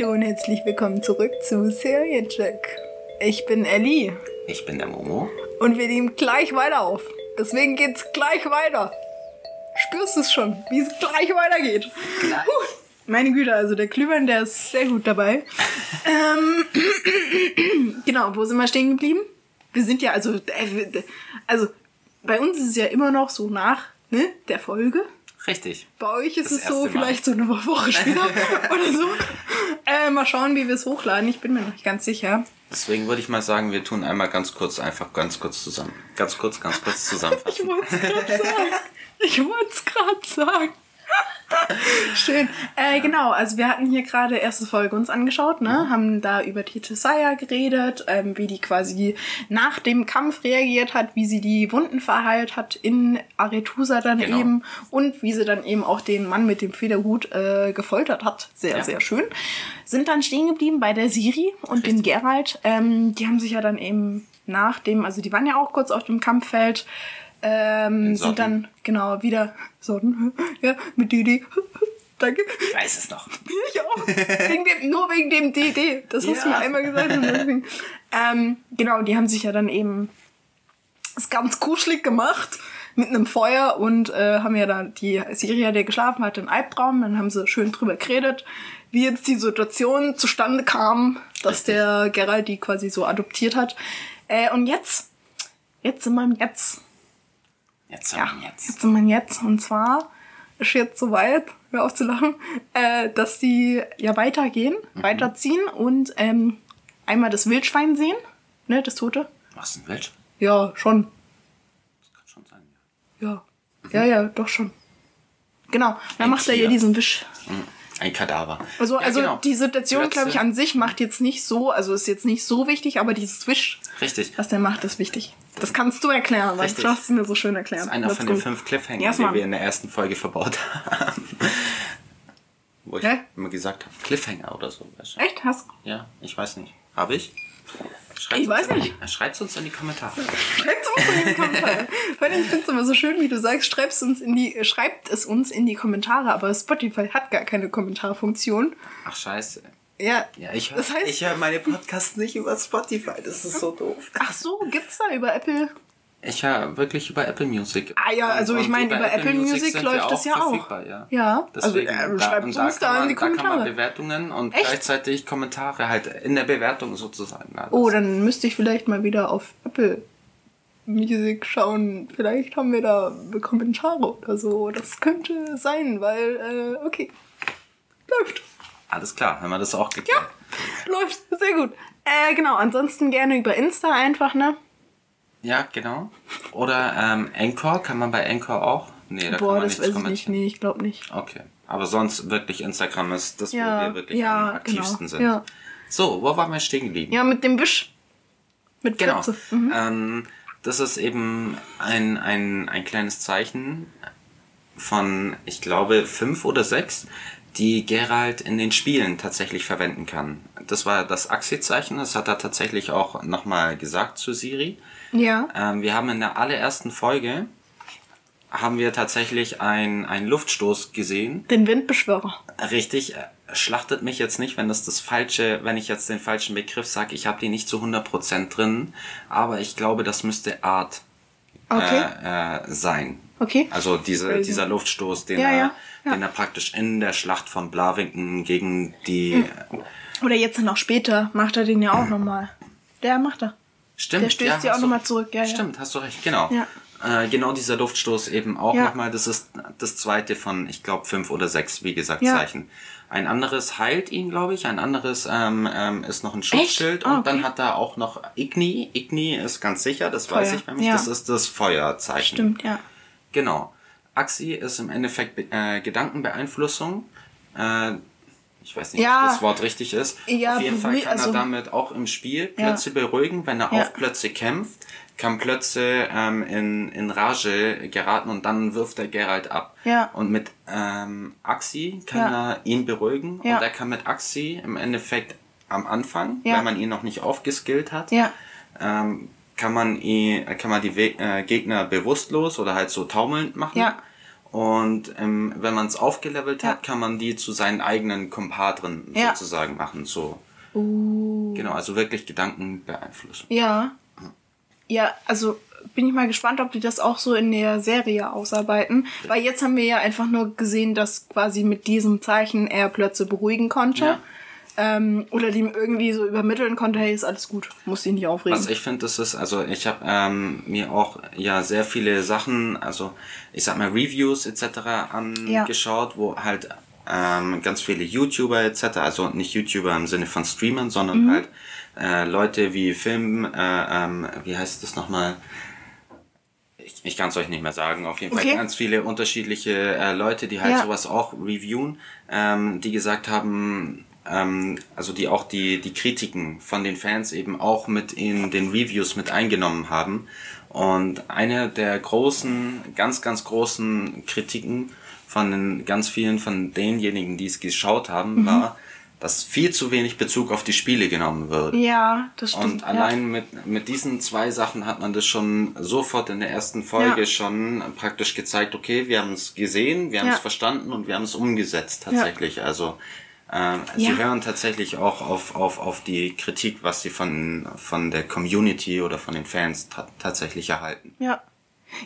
Hallo und herzlich willkommen zurück zu Seriencheck. Ich bin Ellie Ich bin der Momo. und wir nehmen gleich weiter auf. Deswegen geht's gleich weiter. Spürst du es schon, wie es gleich weitergeht? Gleich. Meine Güte, also der Glühwein, der ist sehr gut dabei. ähm, genau, wo sind wir stehen geblieben? Wir sind ja, also, äh, also bei uns ist es ja immer noch so nach ne, der Folge. Richtig. Bei euch ist Das es so Mal. vielleicht so eine Woche später oder so. Äh, mal schauen, wie wir es hochladen. Ich bin mir noch nicht ganz sicher. Deswegen würde ich mal sagen, wir tun einmal ganz kurz, einfach ganz kurz zusammen. Ganz kurz, ganz kurz Ich zusammenfassen. wollte es gerade sagen. Ich wollte es gerade sagen. Schön. Äh, genau, also wir hatten hier gerade erste Folge uns angeschaut, ne? Haben da über die Tesaya geredet, ähm, wie die quasi nach dem Kampf reagiert hat, wie sie die Wunden verheilt hat in Aretusa dann Genau. eben und wie sie dann eben auch den Mann mit dem Federhut äh, gefoltert hat. Sehr, Ja. sehr schön. Sind dann stehen geblieben bei der Siri und dem Geralt. Ähm, die haben sich ja dann eben nach dem, also die waren ja auch kurz auf dem Kampffeld, ähm, In sind dann genau wieder Sonnen, ja, mit Didi. Danke. Ich weiß es noch. Ich auch. Wegen dem, nur wegen dem DD. Das hast du Ja. mir einmal gesagt. Ähm, genau, die haben sich ja dann eben es ganz kuschelig gemacht mit einem Feuer und äh, haben ja dann die Siria, der geschlafen hat, einen Albtraum. Dann haben sie schön drüber geredet, wie jetzt die Situation zustande kam, dass der Geralt die quasi so adoptiert hat. Äh, und jetzt, jetzt sind wir im Jetzt. Jetzt, Ja, ja. jetzt. jetzt sind wir jetzt. Und zwar ist jetzt soweit, hör auf zu lachen, äh, dass die ja weitergehen, Mhm. weiterziehen und ähm, einmal das Wildschwein sehen, ne, das Tote. Was ein Welch? Ja, schon. Das kann schon sein. Ja. Ja, ja, doch schon. Genau. Dann Ein macht er Tier. hier diesen Wisch. Hm, Ein Kadaver. Also, Ja, also genau. die Situation, glaube ich, an sich macht jetzt nicht so, also ist jetzt nicht so wichtig, aber dieses Wisch, Richtig. was der macht, ist wichtig. Das kannst du erklären, weil Richtig. du hast es mir so schön erklärt. Das ist einer Let's von go. den fünf Cliffhangern, Yes, die wir in der ersten Folge verbaut haben. Wo ich Hä? immer gesagt habe, Cliffhanger oder so. Echt? Hast Ja, ich weiß nicht. Habe ich? Schreibt's Ich weiß nicht. Die, schreibt's uns in die Kommentare. Schreibt es uns in die Kommentare. Ich finde es immer so schön, wie du sagst, schreib's uns in die, schreibt es uns in die Kommentare, aber Spotify hat gar keine Kommentarfunktion. Ach, scheiße. Ja. Ja, ich höre Das heißt- ich hör meine Podcasts nicht über Spotify. Das ist so doof. Ach so, gibt's da über Apple? Ich höre wirklich über Apple Music. Ah ja, also Und- ich meine, über Apple Music sind läuft das ja auch. Ja, Ja, also, Deswegen, äh, da, schreibt uns da man, in die Da kann man Kommentare. Bewertungen und Echt? gleichzeitig Kommentare halt in der Bewertung sozusagen. Das- Oh, dann müsste ich vielleicht mal wieder auf Apple Music schauen. Vielleicht haben wir da Kommentare oder so. Das könnte sein, weil, äh, okay. Läuft. Alles klar, haben wir das auch geklärt. Läuft. Sehr gut. Äh, genau. Ansonsten gerne über Insta einfach, ne? Ja, genau. Oder ähm, Anchor, kann man bei Anchor auch? Nee, da kann Boah, man das nichts weiß ich nicht. Nee, ich glaube nicht. Okay. Aber sonst wirklich Instagram ist das, wo Ja, wir wirklich ja, am aktivsten genau, sind. ja. So, wo waren wir stehen geblieben? Ja, mit dem Wisch. Mit Genau. Mhm. Ähm, das ist eben ein, ein, ein kleines Zeichen von, ich glaube, fünf oder sechs, die Geralt in den Spielen tatsächlich verwenden kann. Das war das Axie-Zeichen, das hat er tatsächlich auch nochmal gesagt zu Siri. Ja. Ähm, wir haben in der allerersten Folge haben wir tatsächlich ein- einen Luftstoß gesehen. Den Windbeschwörer. Richtig, äh, schlachtet mich jetzt nicht, wenn das das falsche, wenn ich jetzt den falschen Begriff sage. Ich habe die nicht zu 100% drin, aber ich glaube, das müsste Art Okay. äh, äh, sein. Okay. Also diese, dieser Luftstoß, den, Ja, er, ja, ja. den er praktisch in der Schlacht von Blavinken gegen die... Oder jetzt auch später macht er den ja auch nochmal. Der macht er. Stimmt, Der stößt ja auch nochmal zurück, ja. Stimmt, hast du recht, genau. Äh, genau dieser Luftstoß eben auch Ja. nochmal. Das ist das zweite von, ich glaube, fünf oder sechs, wie gesagt. Zeichen. Ein anderes heilt ihn, glaube ich. Ein anderes ähm, ähm, ist noch ein Schutzschild. Ah, Und dann okay. hat er auch noch Igni. Igni ist ganz sicher, das Feuer, weiß ich nämlich. ja. Das ist das Feuerzeichen. Stimmt, ja. Genau. Axi ist im Endeffekt äh, Gedankenbeeinflussung. Äh, ich weiß nicht, Ja. ob das Wort richtig ist. Ja, Auf jeden Fall kann also- er damit auch im Spiel Ja. Plötze beruhigen, wenn er Ja. auf Plötze kämpft, kann Plötze ähm, in, in Rage geraten und dann wirft er Geralt ab. Ja. Und mit ähm, Axi kann Ja. er ihn beruhigen Ja. und er kann mit Axi im Endeffekt am Anfang, Ja. wenn man ihn noch nicht aufgeskillt hat, Ja. ähm, kann man ihn, kann man die We äh, Gegner bewusstlos oder halt so taumelnd machen. Ja. Und ähm, wenn man es aufgelevelt Ja. hat, kann man die zu seinen eigenen Kompadren Ja. sozusagen machen. So. Uh. Genau, also wirklich Gedanken beeinflussen. Ja. Ja, also bin ich mal gespannt, ob die das auch so in der Serie ausarbeiten. Weil jetzt haben wir ja einfach nur gesehen, dass quasi mit diesem Zeichen er Plötze beruhigen konnte. Ja. Ähm, oder dem irgendwie so übermitteln konnte, hey, ist alles gut, muss dich nicht aufregen. Was ich finde, das ist, also ich habe ähm, mir auch ja sehr viele Sachen, also ich sag mal Reviews etc. angeschaut, wo halt ähm, ganz viele YouTuber etc., also nicht YouTuber im Sinne von Streamern, sondern Mhm. halt äh, Leute wie Film, äh, ähm, wie heißt das nochmal? Ich, ich kann es euch nicht mehr sagen. Auf jeden Fall Okay. ganz viele unterschiedliche äh, Leute, die halt Ja. sowas auch reviewen, ähm, die gesagt haben, ähm, also die auch die, die Kritiken von den Fans eben auch mit in den Reviews mit eingenommen haben. Und eine der großen, ganz, ganz großen Kritiken von den ganz vielen von denjenigen, die es geschaut haben, Mhm. war, dass viel zu wenig Bezug auf die Spiele genommen wird. ja, das stimmt. Und allein mit, mit diesen zwei Sachen hat man das schon sofort in der ersten Folge Ja. schon praktisch gezeigt, okay, wir haben es gesehen, wir haben Ja. es verstanden und wir haben es umgesetzt tatsächlich. Also ähm, sie Ja. hören tatsächlich auch auf, auf, auf die Kritik, was sie von, von der Community oder von den Fans ta tatsächlich erhalten. Ja.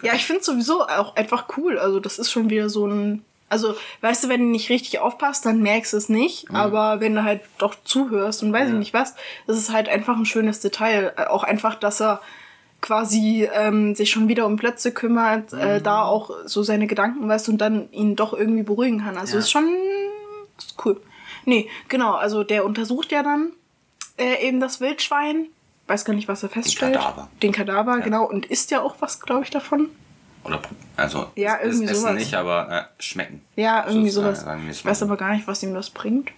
Ja, ich finde sowieso auch einfach cool. Also, das ist schon wieder so ein. Also, weißt du, wenn du nicht richtig aufpasst, dann merkst du es nicht. Aber wenn du halt doch zuhörst und weiß ich nicht was, das ist halt einfach ein schönes Detail. Äh, Auch einfach, dass er quasi ähm, sich schon wieder um Plätze kümmert, äh, da auch so seine Gedanken weißt und dann ihn doch irgendwie beruhigen kann. Also Ja. ist schon ist cool. Nee, genau, also der untersucht ja dann äh, eben das Wildschwein. Weiß gar nicht, was er feststellt. Kadaver. Den Kadaver, genau. Und isst ja auch was, glaube ich, davon. Oder also Ja, es- irgendwie essen sowas. nicht, aber äh, schmecken. Ja, irgendwie Sozusagen, sowas. Ich weiß so. aber gar nicht, was ihm das bringt.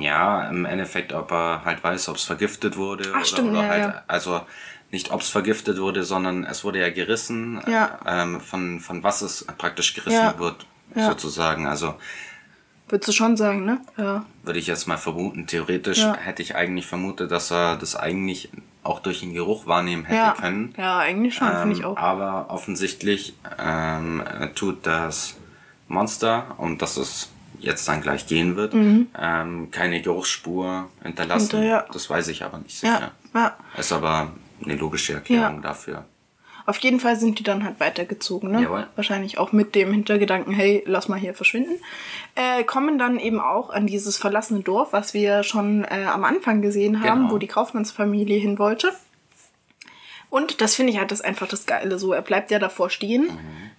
Ja, im Endeffekt, ob er halt weiß, ob es vergiftet wurde. Ach, oder, stimmt, oder ja, halt, ja. also nicht ob es vergiftet wurde, sondern es wurde ja gerissen, Ja. ähm, von, von was es praktisch gerissen Ja. wird, Ja. sozusagen. Also Würdest du schon sagen, ne? Ja. würde ich jetzt mal vermuten, theoretisch Ja. hätte ich eigentlich vermutet, dass er das eigentlich auch durch den Geruch wahrnehmen hätte Ja. können. ja, eigentlich schon, finde ich Ähm, auch. Aber offensichtlich ähm, tut das Monster, um das es jetzt dann gleich gehen wird, ähm, keine Geruchsspur hinterlassen. Mhm. Hinter- ja. Das weiß ich aber nicht sicher. Ja. Ist aber eine logische Erklärung dafür. Auf jeden Fall sind die dann halt weitergezogen, ne? Jawohl. Wahrscheinlich auch mit dem Hintergedanken, hey, lass mal hier verschwinden. Äh, kommen dann eben auch an dieses verlassene Dorf, was wir schon äh, am Anfang gesehen haben, Genau. wo die Kaufmannsfamilie hin wollte. Und das finde ich halt das einfach das Geile. So, er bleibt ja davor stehen. Mhm.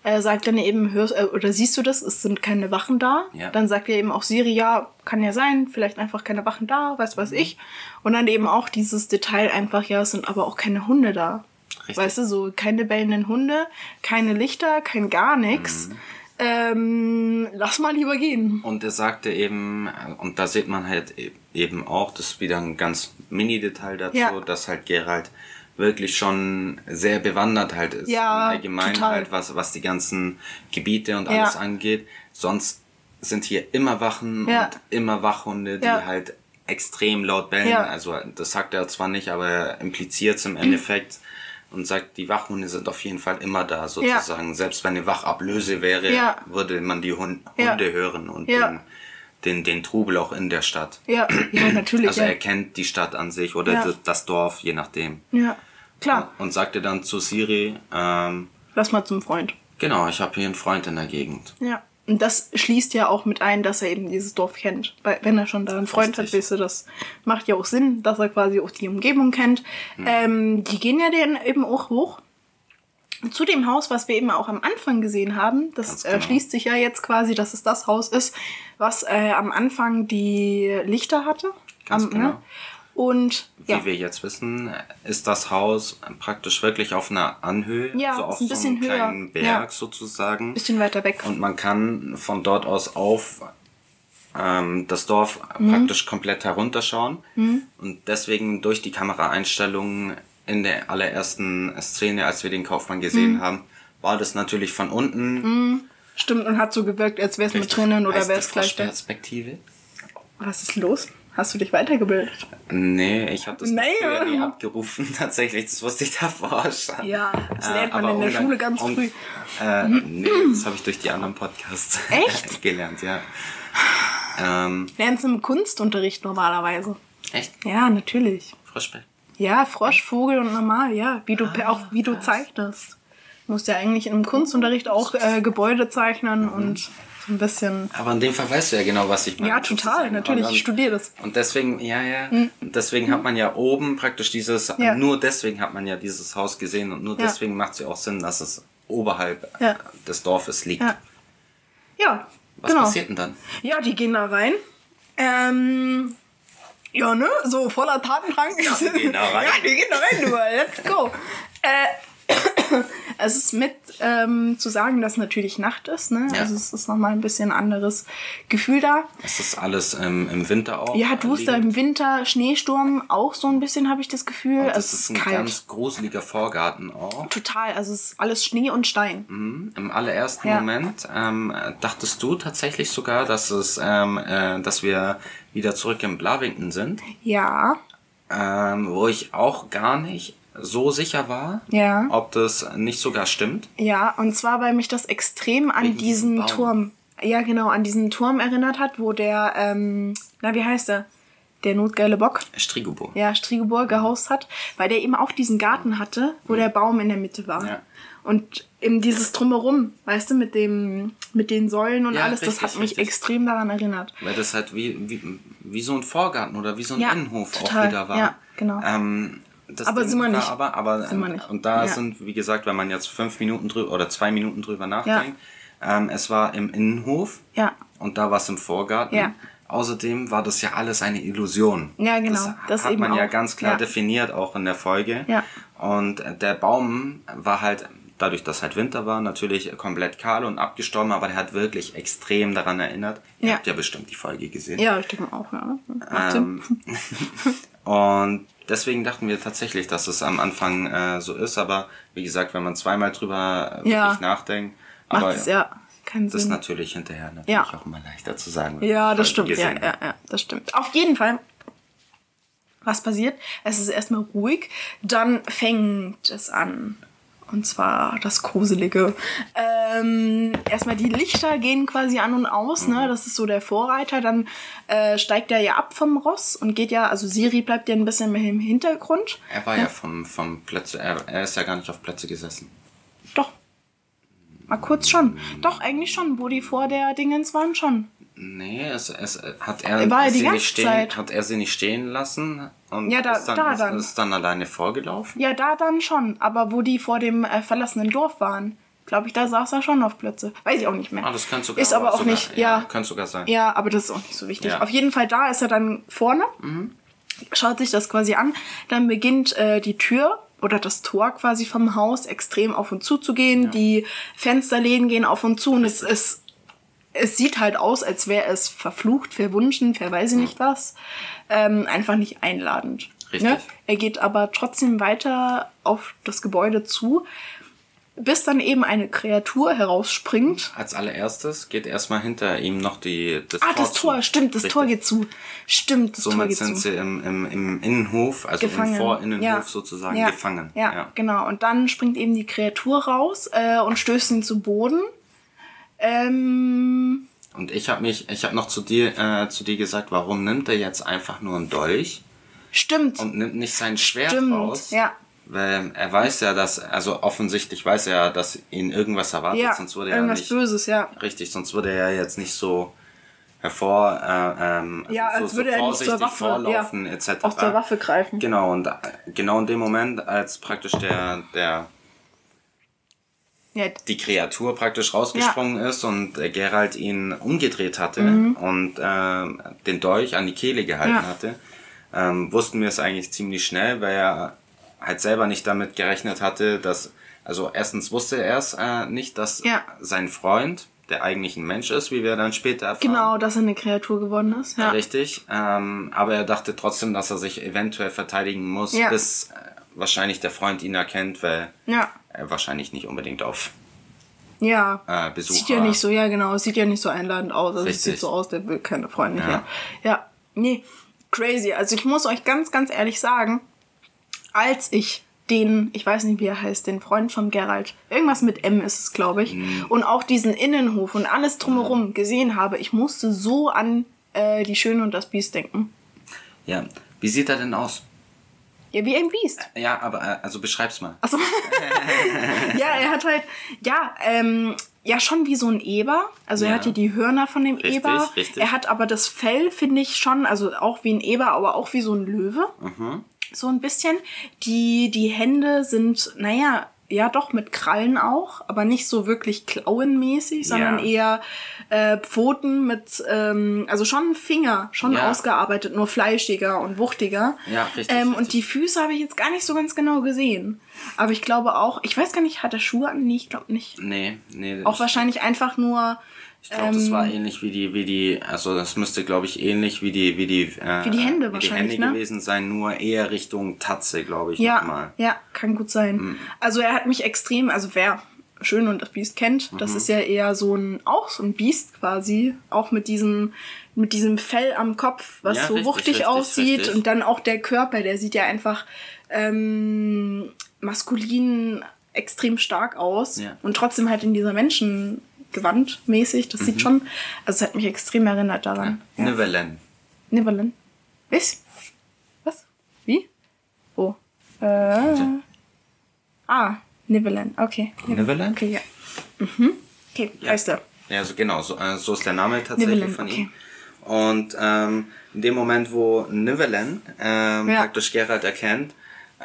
Er sagt dann eben, hörst, äh, oder siehst du das? Es sind keine Wachen da. Ja. Dann sagt er eben auch Siri, ja, kann ja sein, vielleicht einfach keine Wachen da, weiß Mhm. was ich. Und dann eben auch dieses Detail einfach, ja, es sind aber auch keine Hunde da. Richtig. Weißt du, so keine bellenden Hunde, keine Lichter, kein gar nichts. Mhm. Ähm, lass mal lieber gehen. Und er sagte eben, und da sieht man halt e- eben auch, das ist wieder ein ganz Mini-Detail dazu, Ja. dass halt Gerald wirklich schon sehr bewandert halt ist. Ja, im Allgemeinen total. halt, was, was die ganzen Gebiete und Ja. alles angeht. Sonst sind hier immer Wachen Ja. und immer Wachhunde, die Ja. halt extrem laut bellen. Ja. Also das sagt er zwar nicht, aber er impliziert es im Endeffekt und sagt, die Wachhunde sind auf jeden Fall immer da sozusagen. Selbst wenn eine Wachablöse wäre, Ja. würde man die Hund Ja. Hunde hören und Ja. den, den, den Trubel auch in der Stadt. Ja, ja, natürlich. Also ja. er kennt die Stadt an sich oder Ja. das- Dorf, je nachdem. ja, klar. Und sagte dann zu Siri, ähm, Lass mal zum Freund. genau, ich habe hier einen Freund in der Gegend. Ja. Und das schließt ja auch mit ein, dass er eben dieses Dorf kennt. Weil wenn er schon da einen Freund hat, Richtig. weißt du, das macht ja auch Sinn, dass er quasi auch die Umgebung kennt. Hm. Ähm, die gehen ja dann eben auch hoch. Zu dem Haus, was wir eben auch am Anfang gesehen haben, das äh, genau. schließt sich ja jetzt quasi, dass es das Haus ist, was äh, am Anfang die Lichter hatte. Ganz am, genau. Und Wie ja, wir jetzt wissen, ist das Haus praktisch wirklich auf einer Anhöhe, Ja, so auf ein so bisschen einem höher. kleinen Berg Ja. sozusagen. bisschen weiter weg. Und man kann von dort aus auf ähm, das Dorf Mhm. praktisch komplett herunterschauen. Und deswegen durch die Kameraeinstellungen in der allerersten Szene, als wir den Kaufmann gesehen Mhm. haben, war das natürlich von unten. Stimmt, und hat so gewirkt, als wäre es mit drinnen oder wäre es gleich da. Perspektive? Was ist los? Hast du dich weitergebildet? Nee, ich habe das Nee. früher nie abgerufen, tatsächlich. Das wusste ich davor schon. Ja, das Äh, lernt man aber in der um Schule ganz um- früh. Äh, nee, das habe ich durch die anderen Podcasts Echt? gelernt, ja. Ähm, Lernst du im Kunstunterricht normalerweise? echt? Ja, natürlich. Froschbell. Ja, Frosch, Vogel und normal, ja. Wie du Ah, auch wie du zeichnest. Du musst ja eigentlich im Kunstunterricht auch äh, Gebäude zeichnen Mhm. und so ein bisschen. Aber in dem Fall weißt du ja genau, was ich meine. Ja, total, natürlich. Und, Ich studiere das. und deswegen, ja, ja. Und deswegen hat man ja oben praktisch dieses, Ja. nur deswegen hat man ja dieses Haus gesehen und nur Ja. deswegen macht es ja auch Sinn, dass es oberhalb Ja. des Dorfes liegt. Ja. Ja, Was genau. passiert denn dann? Ja, die gehen da rein. Ähm, ja, ne? So voller Tatendrang. Ja, die gehen da rein. Ja, die gehen da rein, du. Let's go. Äh, es ist mit ähm, zu sagen, dass natürlich Nacht ist, ne? Ja. Also es ist nochmal ein bisschen anderes Gefühl da. Ist das alles ähm, im Winter auch? Ja, du hast da im Winter Schneesturm auch so ein bisschen, habe ich das Gefühl. Und es das ist ein kalt. ganz gruseliger Vorgarten auch. Total, also es ist alles Schnee und Stein. Mhm. Im allerersten Ja. Moment ähm, dachtest du tatsächlich sogar, dass es, ähm, äh, dass wir wieder zurück in Blavington sind, Ja, ähm, wo ich auch gar nicht so sicher war, Ja. ob das nicht sogar stimmt. Ja, und zwar, weil mich das extrem an Wegen diesen Baum. Turm, ja genau, an diesen Turm erinnert hat, wo der, ähm, na wie heißt der? Der notgeile Bock, Strigobo. ja, Striegebor gehaust hat, weil der eben auch diesen Garten hatte, wo der Baum in der Mitte war. Ja. Und eben dieses Drumherum, weißt du, mit dem, mit den Säulen und Ja, alles, das richtig, hat mich richtig. extrem daran erinnert. Weil das halt wie, wie, wie so ein Vorgarten oder wie so ein Ja, Innenhof total. auch wieder war. Ja, genau. Ähm, das Aber sind wir nicht. Aber, aber, Sind wir nicht. Und da Ja. sind, wie gesagt, wenn man jetzt fünf Minuten drüber oder zwei Minuten drüber nachdenkt, ähm, es war im Innenhof Ja. und da war es im Vorgarten. Ja. Außerdem war das ja alles eine Illusion. Ja, genau. Das, Das hat man ja auch. ganz klar Ja. definiert, auch in der Folge. Ja. Und der Baum war halt, dadurch, dass halt Winter war, natürlich komplett kahl und abgestorben, aber der hat wirklich extrem daran erinnert. Ihr Ja. habt ja bestimmt die Folge gesehen. Ja, ich denke auch, ja. Ähm, und deswegen dachten wir tatsächlich, dass es am Anfang äh, so ist, aber wie gesagt, wenn man zweimal drüber äh, Ja. wirklich nachdenkt, aber Macht es ja keinen das ist Sinn. natürlich hinterher natürlich Ja. auch immer leichter zu sagen. Ja, das stimmt. Ja, ja, ja, das stimmt. Auf jeden Fall. Was passiert? Es ist erstmal ruhig, dann fängt es an. Und zwar das Gruselige. Ähm, erstmal die Lichter gehen quasi an und aus, ne? Das ist so der Vorreiter. Dann äh, steigt er ja ab vom Ross und geht ja, also Siri bleibt ja ein bisschen mehr im Hintergrund. Er war ja, vom, vom Plätze, er, er ist ja gar nicht auf Plätze gesessen. Doch. Mal kurz schon. Doch, eigentlich schon. Wo die vor der Dingens waren, schon. Nee, es, es hat er, War er sie nicht stehen, Zeit? hat er sie nicht stehen lassen und Ja, da- ist, dann, da ist, dann. ist dann alleine vorgelaufen. Ja, da dann schon. Aber wo die vor dem äh, verlassenen Dorf waren, glaube ich, da saß er schon auf Plätze. Weiß ich auch nicht mehr. Ah, das könnte sogar Ist aber auch sogar, nicht, ja. Könnte sogar sein. Ja, aber das ist auch nicht so wichtig. Ja. Auf jeden Fall da ist er dann vorne, schaut sich das quasi an. Dann beginnt äh, die Tür oder das Tor quasi vom Haus extrem auf und zu zu gehen. Die Fensterläden gehen auf und zu und es ist es sieht halt aus, als wäre es verflucht, verwunschen, ver weiß ich nicht was. Ähm, einfach nicht einladend. Richtig. Ne? Er geht aber trotzdem weiter auf das Gebäude zu, bis dann eben eine Kreatur herausspringt. Als allererstes geht erstmal hinter ihm noch die, das Ah, Tor das Tor, zu. stimmt, das Richtig. Tor geht zu. Stimmt, das Tor Somit geht sind zu. sie im, im, im Innenhof, also gefangen. im Vorinnenhof Ja. sozusagen ja. gefangen. Ja, genau. Und dann springt eben die Kreatur raus äh, und stößt ihn zu Boden. Ähm, Und ich habe mich, ich habe noch zu dir, äh, zu dir gesagt, warum nimmt er jetzt einfach nur einen Dolch stimmt. und nimmt nicht sein Schwert Stimmt, raus? ja. Weil er weiß ja, dass, also offensichtlich weiß er ja, dass ihn irgendwas erwartet, ja, sonst würde er irgendwas nicht, Böses, ja. richtig, sonst würde er ja jetzt nicht so hervor, äh, ähm, Ja, so, als würde so er nicht zur vorsichtig Waffe, vorlaufen, ja, etc. aus der Waffe greifen. Genau, und äh, genau in dem Moment, als praktisch der, der, Ja, die Kreatur praktisch rausgesprungen ist und äh, Gerald ihn umgedreht hatte und ähm, den Dolch an die Kehle gehalten Mhm. Ja. hatte, ähm, wussten wir es eigentlich ziemlich schnell, weil er halt selber nicht damit gerechnet hatte, dass, also erstens wusste er es äh, nicht, dass Ja. sein Freund, der eigentlich ein Mensch ist, wie wir dann später erfahren. genau, dass er eine Kreatur geworden ist. Ja. Richtig, ähm, aber er dachte trotzdem, dass er sich eventuell verteidigen muss, Ja. bis äh, wahrscheinlich der Freund ihn erkennt, weil Ja. er wahrscheinlich nicht unbedingt auf Ja. äh, Besucher. Sieht ja nicht so, ja genau, sieht ja nicht so einladend aus. Also es sieht so aus, der will keine Freunde Ja. hier. Ja, nee. crazy. Also ich muss euch ganz, ganz ehrlich sagen, als ich den, ich weiß nicht, wie er heißt, den Freund von Geralt, irgendwas mit M ist es, glaube ich, Mhm. und auch diesen Innenhof und alles drumherum gesehen habe, ich musste so an äh, die Schöne und das Biest denken. Ja. Wie sieht er denn aus? Ja, wie ein Biest. Ja, aber äh, also beschreib's mal. Achso. ja, er hat halt, ja, ähm, ja, schon wie so ein Eber. Also er Ja. hat hier die Hörner von dem Richtig, Eber. richtig. Er hat aber das Fell, finde ich schon, also auch wie ein Eber, aber auch wie so ein Löwe. Mhm. So ein bisschen. Die, die Hände sind, naja, ja doch mit Krallen auch, aber nicht so wirklich klauenmäßig, sondern Ja. eher äh, Pfoten mit, ähm, also schon Finger, schon Ja. ausgearbeitet, nur fleischiger und wuchtiger. Ja, richtig, Ähm, richtig. Und die Füße habe ich jetzt gar nicht so ganz genau gesehen. Aber ich glaube auch, ich weiß gar nicht, hat er Schuhe an? Nee, ich glaube nicht. Nee, nee. Auch ich, wahrscheinlich einfach nur ich glaube, das war ähm, ähnlich wie die, wie die, also das müsste, glaube ich, ähnlich wie die, wie die, äh, Wie die Hände wie wahrscheinlich, die Hände ne? gewesen sein, nur eher Richtung Tatze, glaube ich, Ja, nochmal. ja, kann gut sein. Mhm. Also er hat mich extrem, also wer Schön und das Biest kennt, Mhm. das ist ja eher so ein, auch so ein Biest quasi, auch mit diesem, mit diesem Fell am Kopf, was Ja, so richtig, wuchtig richtig, aussieht richtig. und dann auch der Körper, der sieht ja einfach ähm, maskulin extrem stark aus Ja. und trotzdem halt in dieser Menschengewand mäßig, das Mhm. sieht schon, also es hat mich extrem erinnert daran. Ja. Nivellen. Nibbeln. Was? Was? Wie? Wo? Äh. Ah, Nibbeln. Okay. Nivellen? Okay, ja. Mhm. Okay, Ja. heißt er. Ja, so genau, so, äh, so ist der Name tatsächlich Nivellen, von okay. ihm. Und ähm, in dem Moment, wo Nivellen ähm, Ja. praktisch Geralt erkennt,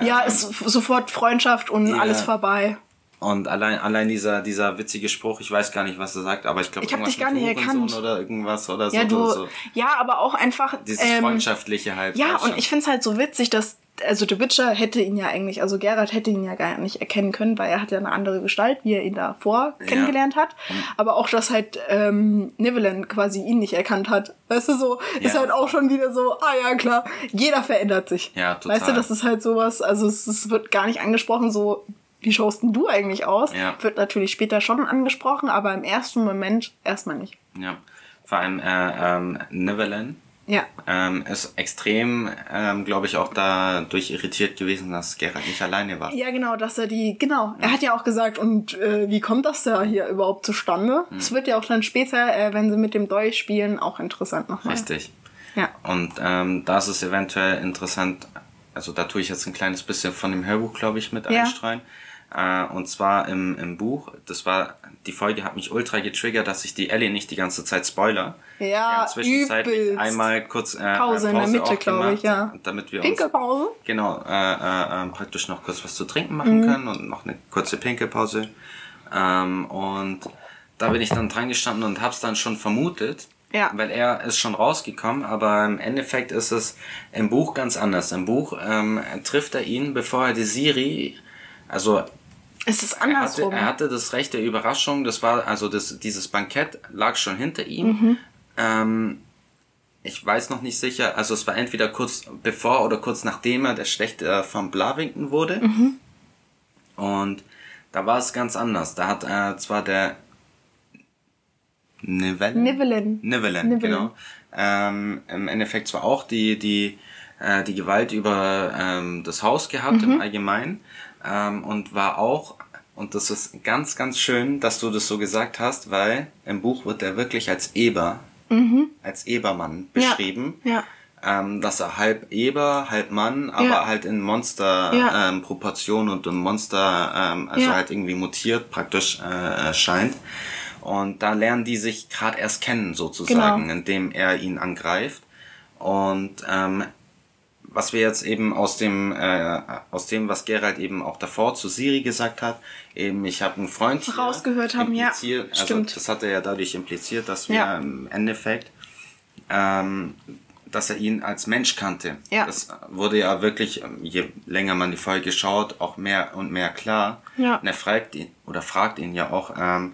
Ja, ist f- sofort Freundschaft und Ja. alles vorbei. Und allein, allein dieser, dieser witzige Spruch, ich weiß gar nicht, was er sagt, aber ich glaube, Ich hab irgendwas dich gar nicht erkannt. Oder irgendwas oder so. Ja, du. so. Ja, aber auch einfach. Dieses ähm, freundschaftliche halt. Ja, und ich find's halt so witzig, dass. Also The Witcher hätte ihn ja eigentlich, also Geralt hätte ihn ja gar nicht erkennen können, weil er hat ja eine andere Gestalt, wie er ihn davor kennengelernt hat. Aber auch, dass halt ähm, Nivelin quasi ihn nicht erkannt hat. Weißt du, so ist Ja. halt auch schon wieder so, ah ja, klar, jeder verändert sich. Ja, total. Weißt du, das ist halt sowas, also es, es wird gar nicht angesprochen, so, wie schaust denn du eigentlich aus? Ja. Wird natürlich später schon angesprochen, aber im ersten Moment erstmal nicht. Ja. Vor allem äh, ähm, Nivellen Ja. ähm, ist extrem, ähm, glaube ich, auch dadurch irritiert gewesen, dass Geralt nicht alleine war. Ja, genau, dass er die, genau. Er hat ja auch gesagt, und äh, wie kommt das da hier überhaupt zustande? Hm. Es wird ja auch dann später, äh, wenn sie mit dem Dolch spielen, auch interessant nochmal. Richtig. Ja. Und ähm, da ist es eventuell interessant, also da tue ich jetzt ein kleines bisschen von dem Hörbuch, glaube ich, mit Ja. einstreuen. Äh, und zwar im, im Buch, das war, die Folge hat mich ultra getriggert, dass ich die Ellie nicht die ganze Zeit spoiler. Ja, haben zwischenzeitlich übelst. einmal kurz äh, Pause in der Mitte, glaube ich, ja. Damit wir uns Pinkelpause? genau äh, äh, ähm, praktisch noch kurz was zu trinken machen Mhm. können und noch eine kurze Pinkelpause. Ähm, und da bin ich dann dran gestanden und hab's dann schon vermutet. Ja. Weil er ist schon rausgekommen, aber im Endeffekt ist es im Buch ganz anders. Im Buch ähm, trifft er ihn, bevor er die Siri, also Es ist er hatte, andersrum. er hatte das Recht der Überraschung, das war, also das, dieses Bankett lag schon hinter ihm. Mhm. Ähm, ich weiß noch nicht sicher, also es war entweder kurz bevor oder kurz nachdem er der Schlechter von Blawinken wurde. Mhm. Und da war es ganz anders. Da hat äh, zwar der Nivellen? Nivellen. Nivellen, Nivellen. genau. Ähm, Im Endeffekt zwar auch die, die, äh, die Gewalt über ähm, das Haus gehabt Mhm. im Allgemeinen ähm, und war auch, und das ist ganz, ganz schön, dass du das so gesagt hast, weil im Buch wird er wirklich als Eber, als Ebermann Mhm. Ja. beschrieben. Ja. Ähm, dass er halb Eber, halb Mann, aber Ja. halt in Monster-Proportionen Ja. ähm, und in Monster, ähm, also halt irgendwie mutiert praktisch äh, erscheint. Und da lernen die sich gerade erst kennen sozusagen, Genau. indem er ihn angreift. Und ähm, was wir jetzt eben aus dem, äh, aus dem, was Gerald eben auch davor zu Siri gesagt hat, eben ich habe einen Freund Rausgehört haben, ja. Also Stimmt. das hat er ja dadurch impliziert, dass wir Ja. im Endeffekt ähm, dass er ihn als Mensch kannte. Ja. Das wurde ja wirklich, ähm, je länger man die Folge schaut, auch mehr und mehr klar. Ja. Und er fragt ihn, oder fragt ihn ja auch, ähm,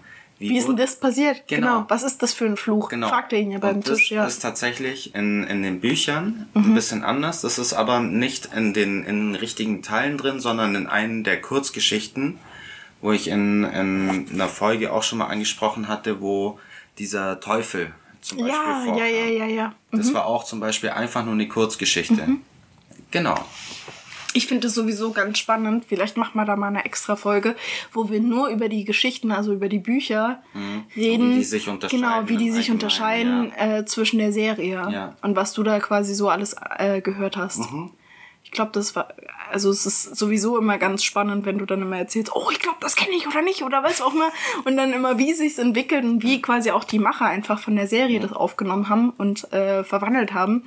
Wie ist denn das passiert? Genau. Genau. Was ist das für ein Fluch? Genau. Fragt er ihn ja beim und das Tisch, ja. Mhm. ist tatsächlich in, in den Büchern ein bisschen anders. Das ist aber nicht in den, in den richtigen Teilen drin, sondern in einen der Kurzgeschichten, wo ich in, in einer Folge auch schon mal angesprochen hatte, wo dieser Teufel, zum Beispiel Ja, vorkam. ja, ja, ja, ja. Das war auch zum Beispiel einfach nur eine Kurzgeschichte. Mhm. Genau. Ich finde es sowieso ganz spannend. Vielleicht machen wir da mal eine extra Folge, wo wir nur über die Geschichten, also über die Bücher reden. Mhm. Wie die sich unterscheiden Genau, wie die sich unterscheiden äh, zwischen der Serie Ja. Mhm. und was du da quasi so alles äh, gehört hast. Ich glaube, das war, also es ist sowieso immer ganz spannend, wenn du dann immer erzählst, oh, ich glaube, das kenne ich oder nicht oder was auch immer. Und dann immer, wie sich's entwickelt und wie quasi auch die Macher einfach von der Serie das aufgenommen haben und äh, verwandelt haben,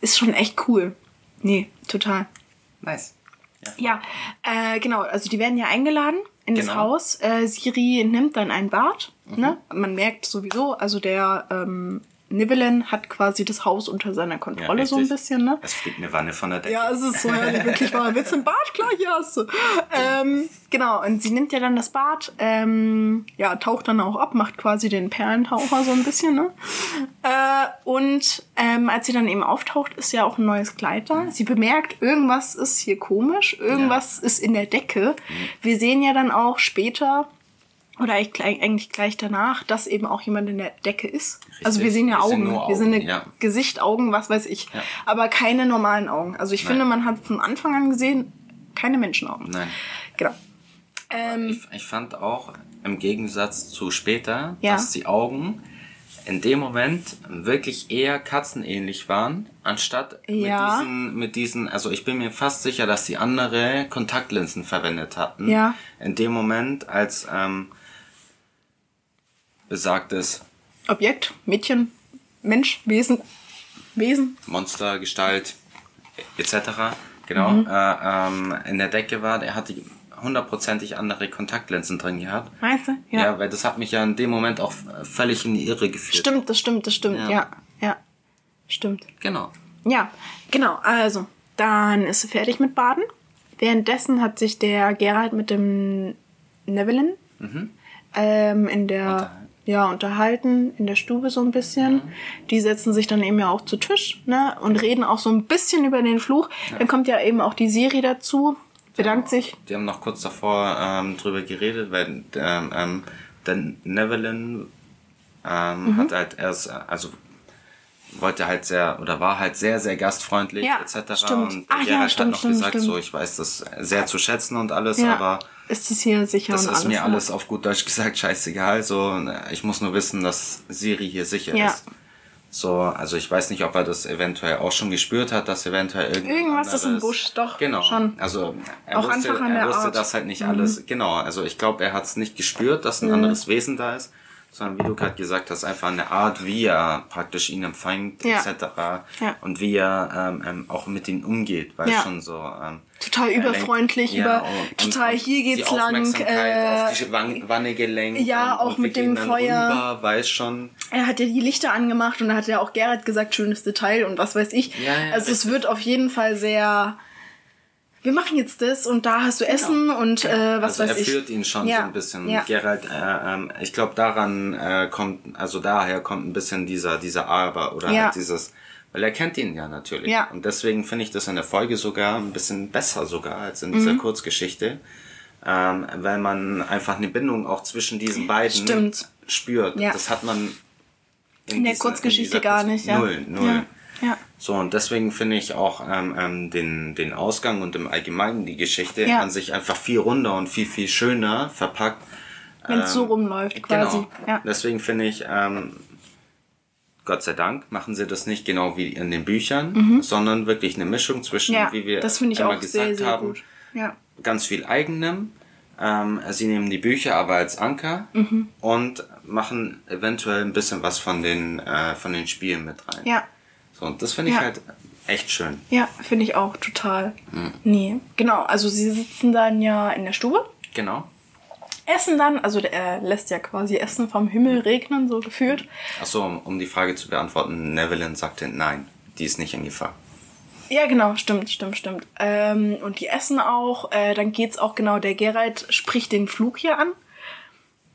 ist schon echt cool. Nee, total. Nice. Ja, äh, genau. Also die werden ja eingeladen in das Genau. Haus. Äh, Siri nimmt dann ein Bad. Ne? Man merkt sowieso, also der ähm, Nivellen hat quasi das Haus unter seiner Kontrolle Ja, so ein bisschen. Ne? Es fliegt eine Wanne von der Decke. Ja, es ist so herrlich, wirklich mal. Willst du ein Bad? Klar, hier hast du. Ähm, genau, und sie nimmt ja dann das Bad, ähm, ja, taucht dann auch ab, macht quasi den Perlentaucher so ein bisschen, ne? Äh, und ähm, als sie dann eben auftaucht, ist ja auch ein neues Kleid da. Sie bemerkt, irgendwas ist hier komisch, irgendwas ist in der Decke. Wir sehen ja dann auch später, oder eigentlich gleich, danach, dass eben auch jemand in der Decke ist. Also wir Richtig. sehen ja Wir Augen. nur Wir sehen Augen, ja. Gesicht, Augen, was weiß ich. Ja. Aber keine normalen Augen. Also ich Nein. finde, man hat von Anfang an gesehen, keine Menschenaugen. Nein. Genau. Ähm, Ich, ich fand auch im Gegensatz zu später, Ja. dass die Augen in dem Moment wirklich eher katzenähnlich waren, anstatt Ja. mit, diesen, mit diesen, also ich bin mir fast sicher, dass die andere Kontaktlinsen verwendet hatten. Ja. In dem Moment, als ähm, besagtes Objekt, Mädchen, Mensch, Wesen, Wesen. Monster, Gestalt etc. Genau, Mhm. äh, ähm, in der Decke war, der hatte hundertprozentig andere Kontaktlinsen drin gehabt. Meinst du? Ja. Ja. weil das hat mich ja in dem Moment auch völlig in die Irre geführt. Stimmt, das stimmt, das stimmt. Ja. Ja. ja, Stimmt. Genau. Ja, genau. Also, dann ist sie fertig mit Baden. Währenddessen hat sich der Gerald mit dem Nevelin ähm, in der Mhm. Ja unterhalten in der Stube so ein bisschen. Die setzen sich dann eben ja auch zu Tisch ne und reden auch so ein bisschen über den Fluch. Dann kommt ja eben auch die Siri dazu, bedankt sich. Die haben noch kurz davor ähm, drüber geredet, weil ähm, ähm, der Nevelin ähm, Mhm. hat halt erst, äh, also wollte halt sehr oder war halt sehr, sehr gastfreundlich Ja, etc. stimmt. Und ja, Gerald stimmt, hat noch stimmt, gesagt, stimmt. so ich weiß das sehr zu schätzen und alles, Ja, aber ist es hier sicher das und ist alles. mir ja. alles auf gut Deutsch gesagt scheißegal. So, ich muss nur wissen, dass Siri hier sicher Ja. ist. So, also ich weiß nicht, ob er das eventuell auch schon gespürt hat, dass eventuell irgendwas Irgendwas ist im Busch, doch, Genau. schon. Also er Auch wusste, einfach an er der wusste Art. Mhm. das halt nicht alles. Genau. Also ich glaube, er hat es nicht gespürt, dass ein anderes Wesen da ist, sondern wie du gerade gesagt hast, einfach eine Art, wie er praktisch ihn empfängt Ja. etc. Ja. Und wie er ähm, ähm, auch mit ihm umgeht, weil Ja. schon so ähm, Total er überfreundlich, über- und- total und hier geht's die lang, äh, auf die Wan- Wanne gelenkt. Ja, und, auch mit dem Feuer. Rüber, weiß schon. Er hat ja die Lichter angemacht und da hat ja auch Gerhard gesagt, schönes Detail und was weiß ich. Ja, ja, also es wird auf jeden Fall sehr. Wir machen jetzt das und da hast du Essen und äh, was also weiß er ich. führt ihn schon Ja, so ein bisschen. ja. Gerald, äh, ähm, ich glaube daran äh, kommt, also daher kommt ein bisschen dieser dieser Aber oder Ja. halt dieses, weil er kennt ihn ja natürlich. Ja. Und deswegen finde ich das in der Folge sogar ein bisschen besser sogar als in dieser Mhm. Kurzgeschichte, ähm, weil man einfach eine Bindung auch zwischen diesen beiden Stimmt. spürt. Ja. Das hat man in der dieser- Kurzgeschichte dieser gar nicht, ja. Null, null. Ja. Ja. So, und deswegen finde ich auch ähm, ähm, den, den Ausgang und im Allgemeinen die Geschichte Ja. an sich einfach viel runder und viel, viel schöner verpackt. Wenn es so Ähm, rumläuft quasi. Genau. Ja. Deswegen finde ich, ähm, Gott sei Dank machen sie das nicht genau wie in den Büchern, sondern wirklich eine Mischung zwischen, Mhm. ja, wie wir das ich einmal auch gesagt sehr, sehr haben, gut. Ja. ganz viel eigenem. Ähm, sie nehmen die Bücher aber als Anker Mhm. und machen eventuell ein bisschen was von den, äh, von den Spielen mit rein. Ja. So, und das finde ich Ja. halt echt schön. Ja, finde ich auch total. Hm. Nee, genau. Also sie sitzen dann ja in der Stube, Genau. essen dann, also er lässt ja quasi Essen vom Himmel regnen, so gefühlt. Achso, um, um die Frage zu beantworten, Nevelin sagte nein, die ist nicht in Gefahr. Ja, genau, stimmt, stimmt, stimmt. Ähm, und die essen auch. Äh, dann geht's auch genau, der Geralt spricht den Flug hier an.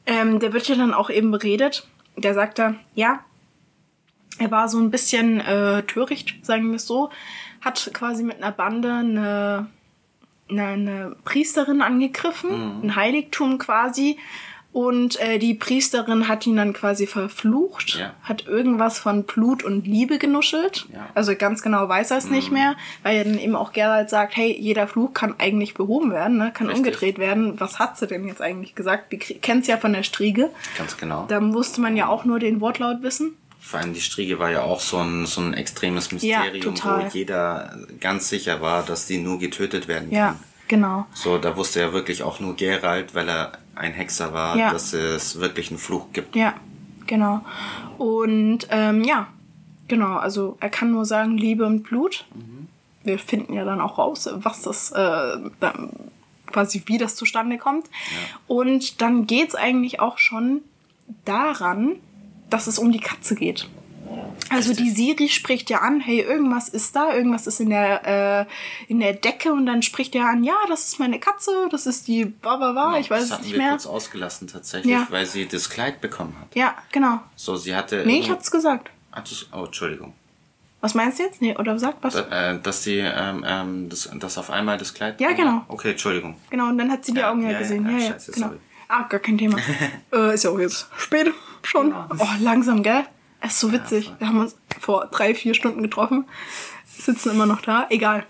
Ähm, der wird ja dann auch eben beredet. Der sagt da, ja, er war so ein bisschen äh, töricht, sagen wir es so. Hat quasi mit einer Bande eine, eine, eine Priesterin angegriffen, ein Heiligtum quasi. Und äh, die Priesterin hat ihn dann quasi verflucht, Ja. hat irgendwas von Blut und Liebe genuschelt. Ja. Also ganz genau weiß er es nicht mehr, weil ja dann eben auch Geralt sagt, hey, jeder Fluch kann eigentlich behoben werden, ne? kann Richtig. umgedreht werden. Was hat sie denn jetzt eigentlich gesagt? Wir kennen es ja von der Striege. Ganz genau. Da musste man ja auch nur den Wortlaut wissen. Vor allem die Striege war ja auch so ein, so ein extremes Mysterium, total. wo jeder ganz sicher war, dass die nur getötet werden Ja, kann. genau. So, da wusste ja wirklich auch nur Geralt, weil er ein Hexer war, Ja. dass es wirklich einen Fluch gibt. Ja, genau. Und ähm, ja, genau, also er kann nur sagen Liebe und Blut. Wir finden ja dann auch raus, was das äh, dann quasi wie das zustande kommt. Und dann geht's eigentlich auch schon daran, dass es um die Katze geht. Also die Siri spricht ja an, hey, irgendwas ist da, irgendwas ist in der, äh, in der Decke und dann spricht er an, ja, das ist meine Katze, das ist die Baba, ich weiß das es hatten nicht wir mehr. kurz ausgelassen tatsächlich, Ja. weil sie das Kleid bekommen hat. Ja, genau. So, sie hatte. Nee, ich hab's gesagt. Hat es- oh, Entschuldigung. Was meinst du jetzt? Nee, oder sagt was? Da, äh, dass sie, ähm, ähm, das, dass auf einmal das Kleid. Ja, genau. Okay, Entschuldigung. Genau, und dann hat sie die Ja, Augen ja, ja, ja, gesehen. ja, Ja, ja, scheiße, genau. sorry. Ah, gar kein Thema. äh, ist ja auch jetzt spät schon. Oh, langsam, gell? Es ist so witzig. Wir haben uns vor drei, vier Stunden getroffen. Sitzen immer noch da. Egal.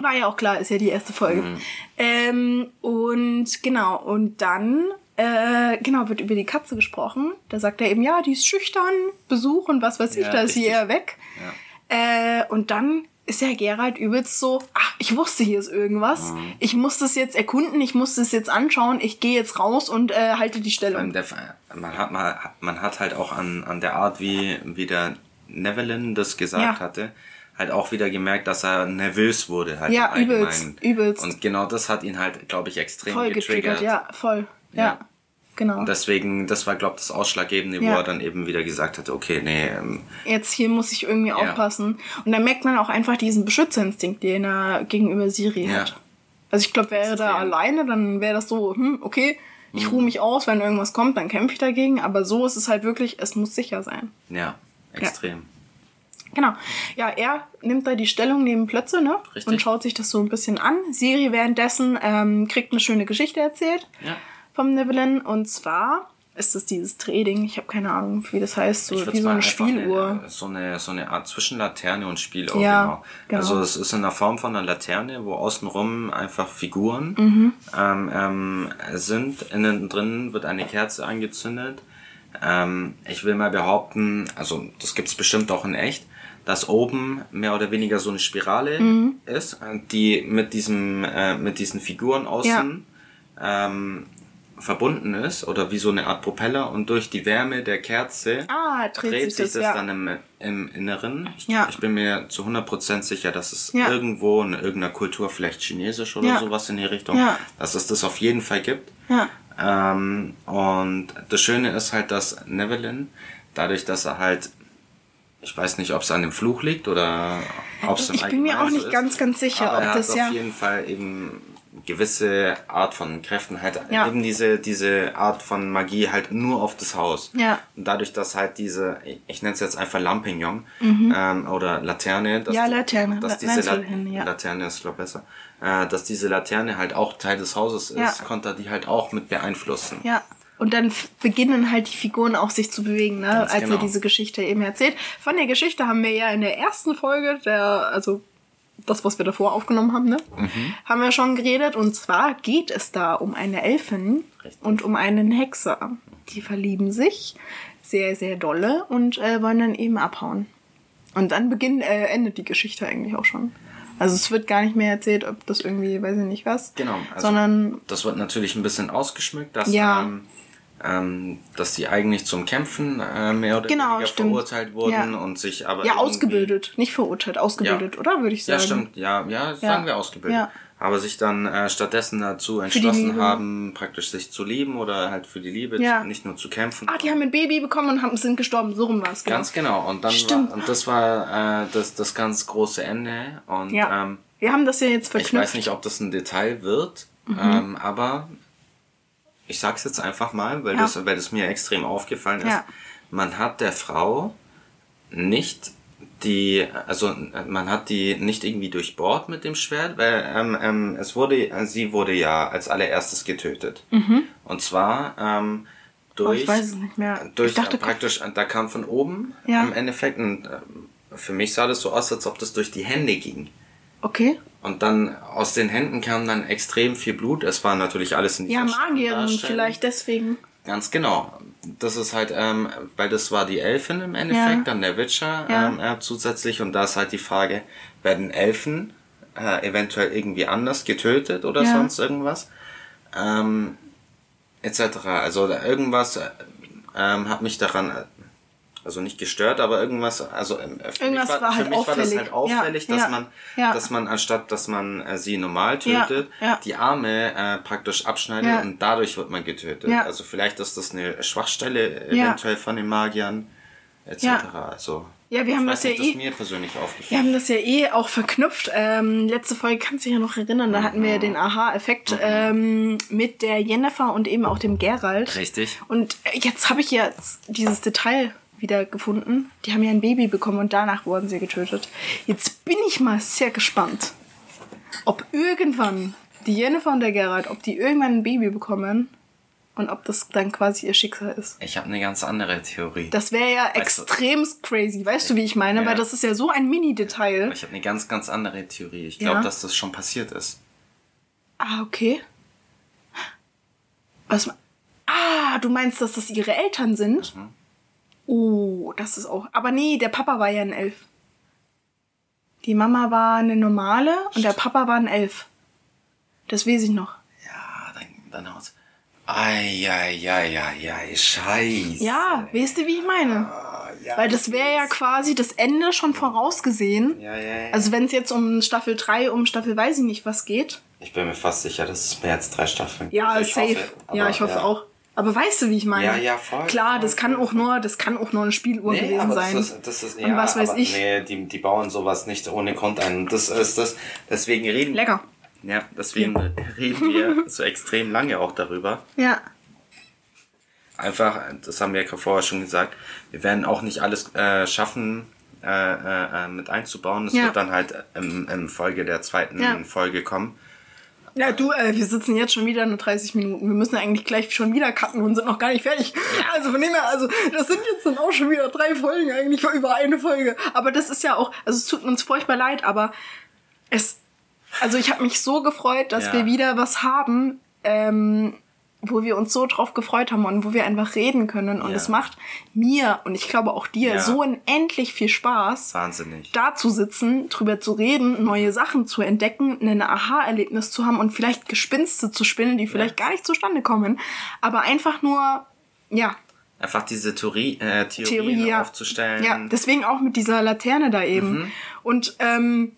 War ja auch klar, ist ja die erste Folge. Mhm. Ähm, und genau, und dann, äh, genau, wird über die Katze gesprochen. Da sagt er eben, ja, die ist schüchtern, Besuch und was weiß ich, Ja, da ist sie richtig. eher weg. Äh, und dann ist ja Gerald übelst so, ach, ich wusste, hier ist irgendwas. Mhm. Ich muss das jetzt erkunden, ich muss das jetzt anschauen, ich gehe jetzt raus und äh, halte die Stellung. Ähm, man, hat mal, man hat halt auch an, an der Art, wie, wie der Nevelin das gesagt Ja. hatte, halt auch wieder gemerkt, dass er nervös wurde halt Ja, übelst, übelst. Und genau das hat ihn halt, glaube ich, extrem voll getriggert, ja, voll. Ja, Ja. Genau. Deswegen, das war, glaube ich, das Ausschlaggebende, wo Ja. er dann eben wieder gesagt hatte, okay, nee, ähm, jetzt hier muss ich irgendwie aufpassen. Und dann merkt man auch einfach diesen Beschützerinstinkt, den er gegenüber Siri Ja. hat. Also ich glaube, wäre er da alleine, dann wäre das so, hm, okay, ich Mhm. ruhe mich aus, wenn irgendwas kommt, dann kämpfe ich dagegen. Aber so ist es halt wirklich, es muss sicher sein. ja, extrem. Genau. Ja, er nimmt da die Stellung neben Plötze, ne? Richtig. Und schaut sich das so ein bisschen an. Siri währenddessen ähm, kriegt eine schöne Geschichte erzählt Ja. Vom Nevelin. Und zwar ist es dieses Trading, ich habe keine Ahnung, wie das heißt, so wie so eine Spieluhr. Eine, so, eine, so eine Art zwischen Laterne und Spieluhr. Ja, genau. genau. Also es ist in der Form von einer Laterne, wo außenrum einfach Figuren Mhm. ähm, ähm, sind. Innen drin wird eine Kerze angezündet. Ähm, ich will mal behaupten, also das gibt's bestimmt auch in echt, dass oben mehr oder weniger so eine Spirale Mhm. ist, äh, die mit diesem äh, mit diesen Figuren außen ähm, verbunden ist oder wie so eine Art Propeller und durch die Wärme der Kerze Ah, dreht, dreht sich das, das ja. dann im, im Inneren. Ich, Ja. ich bin mir zu 100% sicher, dass es Ja. irgendwo in irgendeiner Kultur, vielleicht chinesisch oder Ja. sowas in die Richtung, dass es das auf jeden Fall gibt. ja. Ähm, und das Schöne ist halt, dass Nevelin, dadurch, dass er halt, ich weiß nicht, ob es an dem Fluch liegt oder ob es im Ich bin mir auch so nicht ist, ganz, ganz sicher, aber ob er das hat ja- auf jeden Fall eben gewisse Art von Kräften, halt Ja. eben diese, diese Art von Magie halt nur auf das Haus. Ja. Und dadurch, dass halt diese, ich, nenne es jetzt einfach Lampignon ähm, oder Laterne. Dass Mhm. Ja, Laterne. Dass diese La hin, ja. Laterne ist, glaube besser. Äh, dass diese Laterne halt auch Teil des Hauses ist, Ja. konnte er die halt auch mit beeinflussen. Ja. Und dann beginnen halt die Figuren auch sich zu bewegen, ne? Ganz als genau. er diese Geschichte eben erzählt. Von der Geschichte haben wir ja in der ersten Folge, der, also das, was wir davor aufgenommen haben, ne? Mhm. haben wir schon geredet. Und zwar geht es da um eine Elfin Richtig. und um einen Hexer. Die verlieben sich sehr, sehr dolle und äh, wollen dann eben abhauen. Und dann beginnt, äh, endet die Geschichte eigentlich auch schon. Also es wird gar nicht mehr erzählt, ob das irgendwie, weiß ich nicht was. Genau. Also sondern das wird natürlich ein bisschen ausgeschmückt, dass, Ja. ähm, ähm, dass die eigentlich zum Kämpfen äh, mehr oder Genau, weniger stimmt. verurteilt wurden Ja. und sich aber ja, ausgebildet. Nicht verurteilt, ausgebildet, Ja. oder? Würde ich sagen. Ja, stimmt. Ja, ja, sagen wir ausgebildet. Aber sich dann äh, stattdessen dazu entschlossen haben, praktisch sich zu lieben oder halt für die Liebe, nicht nur zu kämpfen. Ah, die haben ein Baby bekommen und haben, sind gestorben. So rum war es. Ganz genau. Und dann Stimmt. war, und das war äh, das, das ganz große Ende. Und Ja. ähm, Wir haben das ja jetzt ich verknüpft. Mhm. weiß nicht, ob das ein Detail wird, ähm, aber ich sag's jetzt einfach mal, weil, Ja. das, weil das mir extrem aufgefallen ist. Ja. Man hat der Frau nicht die, also man hat die nicht irgendwie durchbohrt mit dem Schwert, weil ähm, ähm, es wurde, sie wurde ja als allererstes getötet. Und zwar ähm, durch, Mhm. Oh, ich weiß es nicht mehr. durch ich dachte äh, praktisch, da kam von oben Ja. im Endeffekt und äh, für mich sah das so aus, als ob das durch die Hände ging. Okay. Und dann aus den Händen kam dann extrem viel Blut. Es war natürlich alles in Ja, dieser Magierin vielleicht deswegen. Ganz genau. Das ist halt, ähm, weil das war die Elfin im Endeffekt, Ja. dann der Witcher Ja. ähm, äh, zusätzlich und da ist halt die Frage, werden Elfen äh, eventuell irgendwie anders getötet oder Ja. sonst irgendwas? Ähm, etc. Also irgendwas äh, ähm, hat mich daran, also nicht gestört, aber irgendwas, also ähm, für Irgendwas mich war, war für halt mich war das auffällig. halt auffällig, Ja, dass ja, man, ja. dass man anstatt, dass man äh, sie normal Ja, tötet, ja. die Arme äh, praktisch abschneidet Ja. und dadurch wird man getötet. Ja. Also vielleicht ist das eine Schwachstelle Ja. eventuell von den Magiern etc. Ja. Also Ja, wir haben das ja das eh- persönlich Wir haben das ja eh auch verknüpft. Ähm, letzte Folge kannst du dich ja noch erinnern, da hatten wir ja den Aha-Effekt ähm, mit der Jennifer und eben auch dem Gerald. Richtig. Und jetzt habe ich jetzt dieses Detail wieder gefunden. Die haben ja ein Baby bekommen und danach wurden sie getötet. Jetzt bin ich mal sehr gespannt, ob irgendwann die Jennifer und der Gerald, ob die irgendwann ein Baby bekommen und ob das dann quasi ihr Schicksal ist. Ich habe eine ganz andere Theorie. Das wäre ja Weißt du- extremst crazy. Weißt du, wie ich meine? Ja. Weil das ist ja so ein Mini-Detail. ich habe eine ganz, ganz andere Theorie. Ich glaube, Ja. dass das schon passiert ist. Ah, okay. Was? Ah, du meinst, dass das ihre Eltern sind? Mhm. Oh, das ist auch. Aber nee, der Papa war ja ein Elf. Die Mama war eine normale und der Papa war ein Elf. Das weiß ich noch. Ja, dann, dann haut's. Eieieiei, scheiße. Ja, weißt du, wie ich meine? Ah, ja. Weil das wäre ja quasi das Ende schon vorausgesehen. Ja, ja, ja. Also wenn es jetzt um Staffel 3, um Staffel weiß ich nicht was geht. ich bin mir fast sicher, dass es mehr als drei Staffeln Ja, Also safe. hoffe, ja, aber ich hoffe ja. auch. Aber weißt du, wie ich meine? Ja, ja, voll, Klar, voll, das kann voll, auch nur, das kann auch nur eine Spieluhr Nee, gewesen aber sein. Das ist, das ist, Und ja, was weiß aber ich. Nee, die, die bauen sowas nicht ohne Grund ein. Und Das ist das. Deswegen reden, Lecker. ja, deswegen reden wir so extrem lange auch darüber. Ja. Einfach, das haben wir ja vorher schon gesagt, wir werden auch nicht alles äh, schaffen, äh, äh, äh, mit einzubauen. Das Ja. wird dann halt im, im Folge der zweiten Ja. Folge kommen. Ja, du, äh, wir sitzen jetzt schon wieder nur 30 Minuten. Wir müssen eigentlich gleich schon wieder cutten und sind noch gar nicht fertig. Also von dem her, also das sind jetzt dann auch schon wieder drei Folgen eigentlich über eine Folge. Aber das ist ja auch, also es tut uns furchtbar leid, aber es, also ich habe mich so gefreut, dass Ja. wir wieder was haben, ähm, wo wir uns so drauf gefreut haben und wo wir einfach reden können. Und Ja. es macht mir und ich glaube auch dir Ja. so unendlich viel Spaß Wahnsinnig. da zu sitzen, drüber zu reden, neue Sachen zu entdecken, ein Aha-Erlebnis zu haben und vielleicht Gespinste zu spinnen, die vielleicht gar nicht zustande kommen, aber einfach nur, ja, Einfach diese Theorie, äh, Theorien Theorie, ja. aufzustellen. Ja, deswegen auch mit dieser Laterne da eben. Mhm. Und ähm,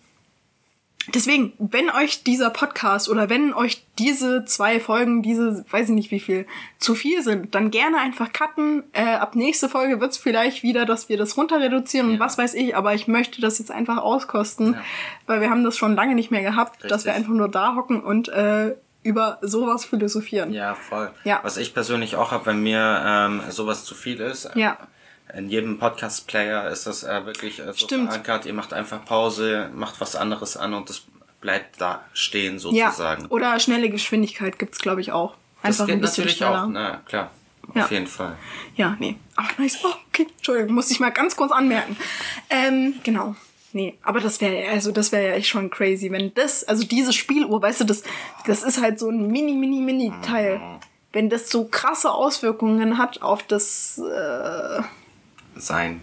deswegen, wenn euch dieser Podcast oder wenn euch diese zwei Folgen, diese, weiß ich nicht wie viel, zu viel sind, dann gerne einfach cutten. Äh, ab nächste Folge wird's vielleicht wieder, dass wir das runter reduzieren und Ja. was weiß ich, aber ich möchte das jetzt einfach auskosten, Ja. weil wir haben das schon lange nicht mehr gehabt, dass wir Richtig. einfach nur da hocken und äh, über sowas philosophieren. Ja, voll. Ja. Was ich persönlich auch habe, wenn mir ähm, sowas zu viel ist, Ja. In jedem Podcast-Player ist das äh, wirklich äh, so Stimmt. verankert. Ihr macht einfach Pause, macht was anderes an und das bleibt da stehen Ja, sozusagen. oder schnelle Geschwindigkeit gibt's glaube ich auch. das Einfach geht ein bisschen natürlich schneller. auch, na klar. Ja. Auf jeden Fall. Ja, nee. Aber nice. Oh, okay. Entschuldigung, muss ich mal ganz kurz anmerken. Ähm, genau. Nee, aber das wäre also das wäre ja echt schon crazy, wenn das, also diese Spieluhr, weißt du, das, das ist halt so ein mini, mini, mini Teil. Wenn das so krasse Auswirkungen hat auf das, äh, Sein.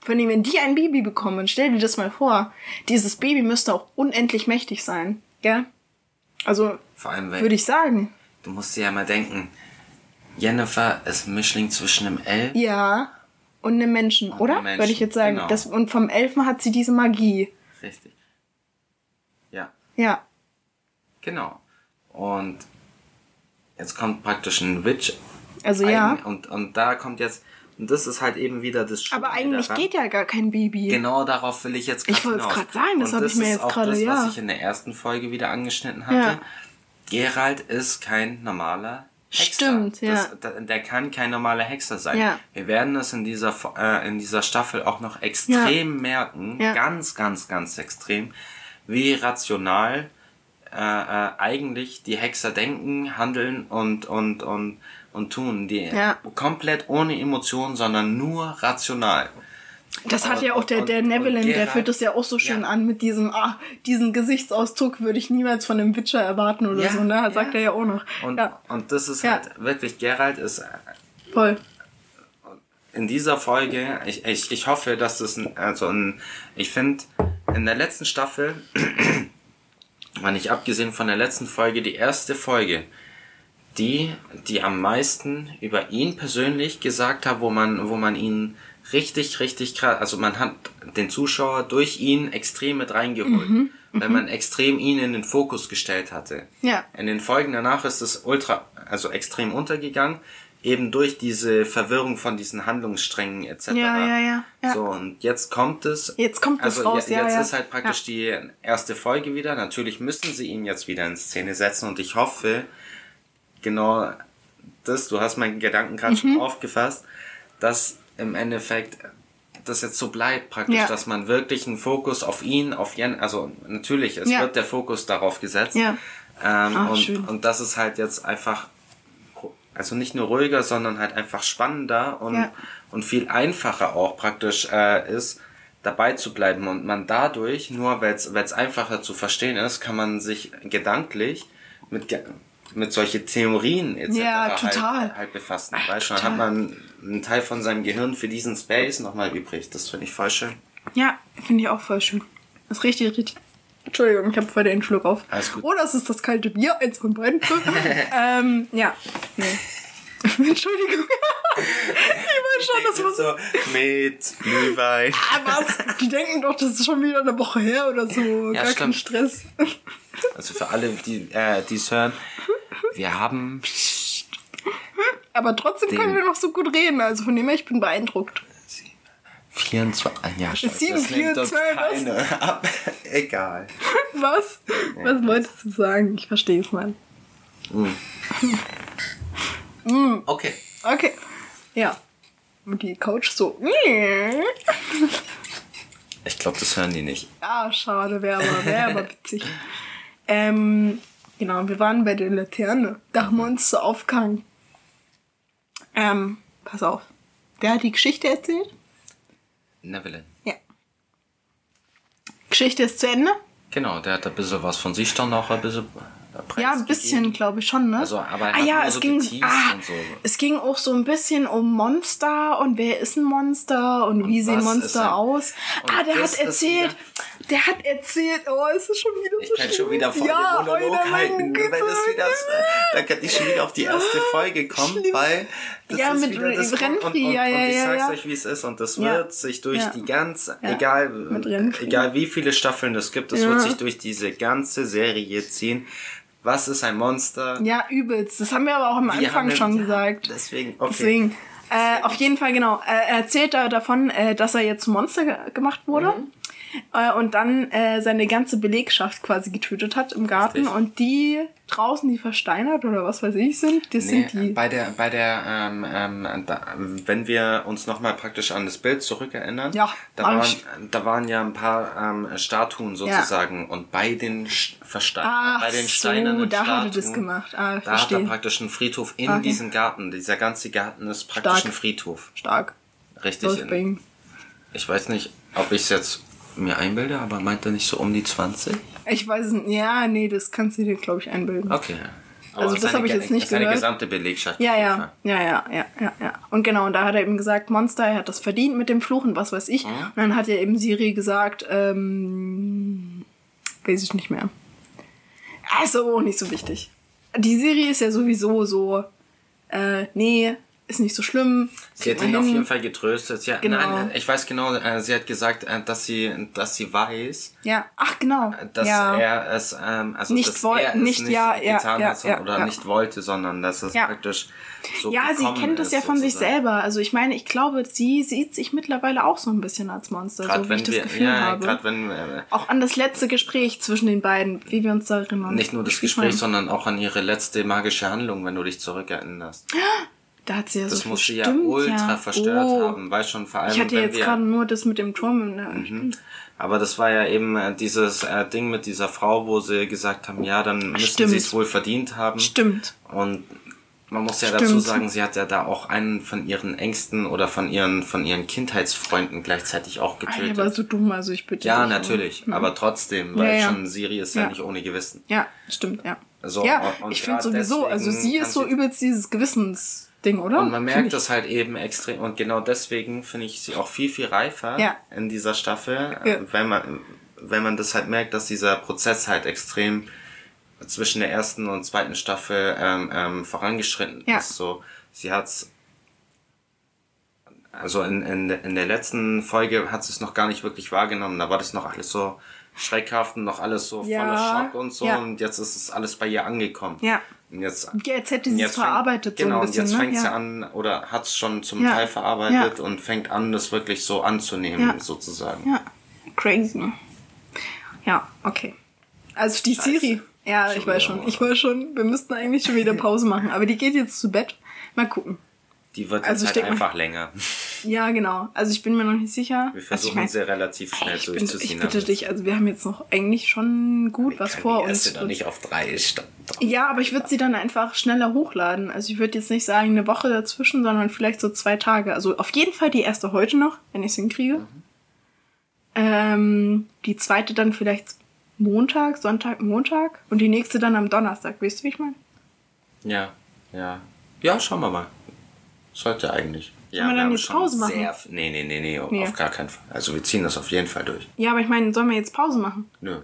von dem, wenn die ein Baby bekommen, stell dir das mal vor, dieses Baby müsste auch unendlich mächtig sein, gell? Also, Vor allem, würde ich sagen. du musst dir ja mal denken, Jennifer ist ein Mischling zwischen einem Elf. Ja. Und einem Menschen, oder? einem Menschen, Würde ich jetzt sagen. genau. Das, und vom Elfen hat sie diese Magie. Richtig. Ja, Ja. genau. Und jetzt kommt praktisch ein Witch. Also ja. Eigen- Und, und da kommt jetzt, und das ist halt eben wieder das Aber Schöne eigentlich daran. geht ja gar kein Baby. Genau darauf will ich jetzt Ich wollte es grad sagen, das Und hab ich mir ist jetzt auch gerade, das, ja. was ich in der ersten Folge wieder angeschnitten hatte. Ja. Gerald ist kein normaler Hexer. Stimmt, ja. Das, da- der kann kein normaler Hexer sein. Ja. Wir werden das in dieser, äh, in dieser Staffel auch noch extrem merken, Ja. ganz, ganz, ganz extrem, wie rational äh, äh, eigentlich die Hexer denken, handeln und, und, und, und tun. Die Ja. komplett ohne Emotionen, sondern nur rational. Das hat ja auch der, und- der und der führt das ja auch so schön Ja. an mit diesem, ah, diesen Gesichtsausdruck würde ich niemals von einem Witcher erwarten oder Ja, so, ne? Das sagt er ja auch noch. Und, und das ist halt wirklich, Geralt ist äh, voll. in dieser Folge, ich, ich, ich hoffe, dass das ein, also ein, ich finde, in der letzten Staffel, war nicht abgesehen von der letzten Folge, die erste Folge, die, die am meisten über ihn persönlich gesagt hat, wo man, wo man ihn richtig, richtig krass, also man hat den Zuschauer durch ihn extrem mit reingeholt, weil man extrem ihn in den Fokus gestellt hatte. Ja. In den Folgen danach ist es ultra, also extrem untergegangen, eben durch diese Verwirrung von diesen Handlungssträngen etc. Ja, ja, ja, ja. So, und jetzt kommt es. Jetzt kommt es also raus, je- ja, Jetzt ja. ist halt praktisch die erste Folge wieder. Natürlich müssen sie ihn jetzt wieder in Szene setzen und ich hoffe, genau das, du hast meinen Gedanken gerade Mhm. schon aufgefasst, dass im Endeffekt das jetzt so bleibt praktisch, Ja. dass man wirklich einen Fokus auf ihn, auf Jen, also natürlich, es Ja. wird der Fokus darauf gesetzt. Ja. Ähm, Ach, und, schön. und das ist halt jetzt einfach, also nicht nur ruhiger, sondern halt einfach spannender und, Ja. und viel einfacher auch praktisch äh, ist, dabei zu bleiben. Und man dadurch, nur weil es einfacher zu verstehen ist, kann man sich gedanklich mit, mit solche Theorien etc. Ja, total. Halt, halt befassen. Weißt du, dann hat man einen Teil von seinem Gehirn für diesen Space nochmal übrig. Das finde ich voll schön. Ja, finde ich auch voll schön. Das ist richtig, richtig. Entschuldigung, ich habe voll den Schluck auf. Alles gut. Oh, das ist das kalte Bier, eins von beiden. ähm, ja. Nee. Entschuldigung. ich weiß schon, das war so mit Glühwein. Ah, was? Die denken doch, das ist schon wieder eine Woche her oder so. Ja, Gar kein stimmt. Stress. Also für alle, die äh, es hören, wir haben Aber trotzdem Den- können wir noch so gut reden. Also von dem her, ich bin beeindruckt. 24. Ja, scheiße, Sieben, das lenkt vier, uns zwölf, was? keine ab. Egal. Was? Was wolltest du sagen? Ich verstehe es mal. Okay. Okay. Ja. Und die Couch so. Ich glaube, das hören die nicht. Ah, schade, wäre aber, wär aber witzig. ähm, genau, wir waren bei der Laterne. Da haben wir uns so aufgehangen. Ähm, pass auf. Wer hat die Geschichte erzählt? Neverland. Ja. Geschichte ist zu Ende? Genau, der hat ein bisschen was von sich dann auch ein bisschen. Äh, Ja, ein bisschen, glaube ich schon, ne? Also, aber er ah, hat ja, es so ging, ah, und so. es ging auch so ein bisschen um Monster und wer ist ein Monster und, wie sehen Monster aus. Und Ah, der das hat erzählt, der hat erzählt, oh, es ist schon wieder Ich so kann schlimm. schon wieder voll ja, den Monolog halten, weil das wieder, dann kann ich schon wieder auf die erste Folge kommen, Schlimm. weil das Ja, ist mit wieder das Renfri, und, und, ja, ja, und ich sag's ja. euch, wie es ist und das wird sich durch die ganze, egal, egal wie viele Staffeln es gibt, es Ja. wird sich durch diese ganze Serie ziehen. Was ist ein Monster? Ja, übelst. Das haben wir aber auch am Wir Anfang schon ja, gesagt. Deswegen, okay. Deswegen. Äh, auf jeden Fall, genau. Äh, er erzählt da davon, äh, dass er jetzt zum Monster ge gemacht wurde. Mhm. Äh, und dann äh, seine ganze Belegschaft quasi getötet hat im Garten. Richtig. Und die draußen, die versteinert oder was weiß ich sind, das Nee, sind die. bei der, bei der, ähm, ähm, da, wenn wir uns nochmal praktisch an das Bild zurückerinnern, Ja, da, waren, da waren ja ein paar ähm, Statuen sozusagen und bei den Verstein bei den so, steinernen da Statuen, hat er das gemacht. Ah, da hat er verstehe. praktisch einen Friedhof in Okay. diesem Garten. Dieser ganze Garten ist praktisch Stark. ein Friedhof. Stark. Richtig. In, ich weiß nicht, ob ich es jetzt mir einbilde, aber meint er nicht so um die 20? Ich weiß es nicht. Ja, nee, das kannst du dir, glaube ich, einbilden. Okay. Also das seine habe ich jetzt nicht Seine gehört. gesamte Belegschaft. Ja, auf jeden ja, Fall. ja, ja, ja, ja, ja. Und genau, und da hat er eben gesagt, Monster, er hat das verdient mit dem Fluchen, was weiß ich. Und dann hat ja eben Siri gesagt, ähm, weiß ich nicht mehr. Also auch nicht so wichtig. Die Serie ist ja sowieso so, äh, nee, ist nicht so schlimm. Sie hat ihn man auf hin. jeden Fall getröstet. Ja, Genau. nein, ich weiß genau, äh, sie hat gesagt, äh, dass sie, dass sie weiß, Ja, ach genau. dass ja. er es, ähm, also Nicht dass er es nicht- nicht ja, getan ja, hat oder nicht wollte, sondern dass es praktisch so ja, sie kennt es ist, ja von sich selber. Also ich meine, ich glaube, sie sieht sich mittlerweile auch so ein bisschen als Monster, Gerade so wie ich das wir, Gefühl ja, habe. wenn äh, Auch an das letzte Gespräch zwischen den beiden, wie wir uns da erinnern. nicht nur das Gespräch, sondern auch an ihre letzte magische Handlung, wenn du dich zurückerinnerst. Da hat sie ja Das so muss sie ja ultra ja. verstört oh. haben, weil schon vor allem, Ich hatte jetzt gerade nur das mit dem Turm. Ne? Aber das war ja eben äh, dieses äh, Ding mit dieser Frau, wo sie gesagt haben, ja, dann müssen Stimmt. sie es wohl verdient haben. Stimmt. Und man muss ja Stimmt. dazu sagen, sie hat ja da auch einen von ihren Ängsten oder von ihren von ihren Kindheitsfreunden gleichzeitig auch getötet. aber so dumm, also ich bitte ja, aber- natürlich, Mhm. aber trotzdem, weil Ja, ja. schon Siri ist ja, Ja. nicht ohne Gewissen. Ja, stimmt, ja. So, ja, ich finde sowieso, also sie ist so übelst dieses Gewissensding, oder? Und man merkt das halt eben extrem und genau deswegen finde ich sie auch viel, viel reifer Ja. in dieser Staffel, Ja. wenn man, wenn man das halt merkt, dass dieser Prozess halt extrem zwischen der ersten und zweiten Staffel ähm, ähm, vorangeschritten Ja. ist. So, sie hat's also in, in, in der letzten Folge hat sie es noch gar nicht wirklich wahrgenommen. Da war das noch alles so schreckhaft und noch alles so Ja. voller Schock und so. Ja. Und jetzt ist es alles bei ihr angekommen. Ja. Und jetzt jetzt hätte sie es Jetzt fängt- verarbeitet genau, so ein bisschen, und jetzt ne? fängt sie ja. an oder hat es schon zum. Teil verarbeitet und fängt an, das wirklich so anzunehmen, sozusagen. Ja, crazy. Ja, okay. Also die Scheiße. Siri. Ja, Schon ich weiß schon. mal. Ich weiß schon, wir müssten eigentlich schon wieder Pause machen. Aber die geht jetzt zu Bett. Mal gucken. Die wird Also ich halt denk mal- einfach länger. Ja, genau. Also ich bin mir noch nicht sicher. Wir also versuchen ich mein, sie relativ schnell ich, bin, durchzuziehen. ich bitte dich, also wir haben jetzt noch eigentlich schon gut was vor die erste uns. doch nicht auf drei Sta- Ja, aber ich würde sie dann einfach schneller hochladen. Also ich würde jetzt nicht sagen eine Woche dazwischen, sondern vielleicht so zwei Tage. Also auf jeden Fall die erste heute noch, wenn ich es hinkriege. Mhm. Ähm, die zweite dann vielleicht Montag, Sonntag, Montag und die nächste dann am Donnerstag. Weißt du, wie ich meine? Ja, ja. Ja, schauen wir mal. Sollte eigentlich. Ja, wir dann haben jetzt Pause machen? Sehr, nee, nee, nee, nee, Nee. auf gar keinen Fall. Also wir ziehen das auf jeden Fall durch. Ja, aber ich meine, sollen wir jetzt Pause machen? Nö.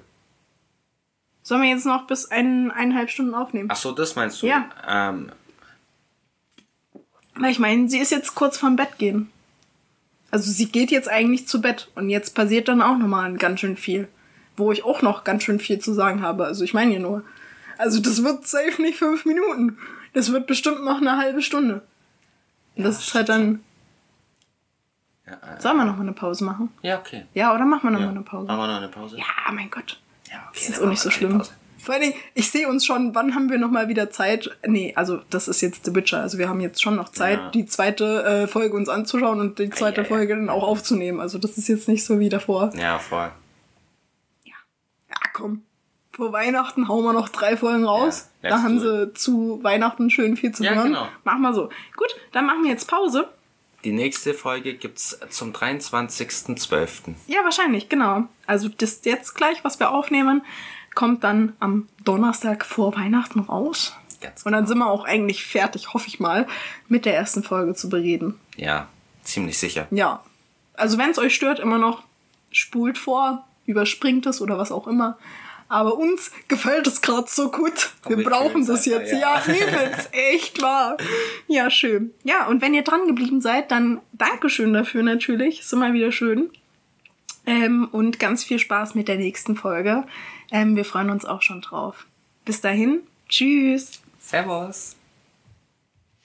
Sollen wir jetzt noch bis ein, eineinhalb Stunden aufnehmen? Ach so, das meinst du? Ja. Ähm, Weil ich meine, sie ist jetzt kurz vorm Bett gehen. Also sie geht jetzt eigentlich zu Bett und jetzt passiert dann auch nochmal ganz schön viel. Wo ich auch noch ganz schön viel zu sagen habe. Also ich meine ja nur. Also das wird safe nicht fünf Minuten. Das wird bestimmt noch eine halbe Stunde. Das ist halt dann. ja, äh, Sollen wir noch mal eine Pause machen? ja, okay. Ja, oder machen wir noch Ja. eine Pause? Machen wir noch eine Pause? Ja, mein Gott. Ja, okay. Das ist auch nicht so schlimm. Pause. Vor allen Dingen, ich sehe uns schon, wann haben wir noch mal wieder Zeit? Nee, also das ist jetzt The Witcher. Also wir haben jetzt schon noch Zeit, Ja. die zweite äh, Folge uns anzuschauen und die zweite ja, ja. Folge dann auch aufzunehmen. Also das ist jetzt nicht so wie davor. Ja, voll. Ja, ja komm. Vor Weihnachten hauen wir noch drei Folgen raus. Ja, da haben sie zu Weihnachten schön viel zu Ja, hören. genau. Machen wir so. Gut, dann machen wir jetzt Pause. Die nächste Folge gibt's zum 23.12. Ja, wahrscheinlich, genau. Also das jetzt gleich, was wir aufnehmen, kommt dann am Donnerstag vor Weihnachten raus. Ganz Und dann sind wir auch eigentlich fertig, hoffe ich mal, mit der ersten Folge zu bereden. Ja, ziemlich sicher. Ja. Also wenn es euch stört, immer noch spult vor, überspringt es oder was auch immer. Aber uns gefällt es gerade so gut. Wir brauchen das jetzt. ja. Ja, übelst. Echt wahr. Ja, schön. Ja, und wenn ihr dran geblieben seid, dann Dankeschön dafür natürlich. Ist immer wieder schön. Ähm, und ganz viel Spaß mit der nächsten Folge. Ähm, wir freuen uns auch schon drauf. Bis dahin. Tschüss. Servus.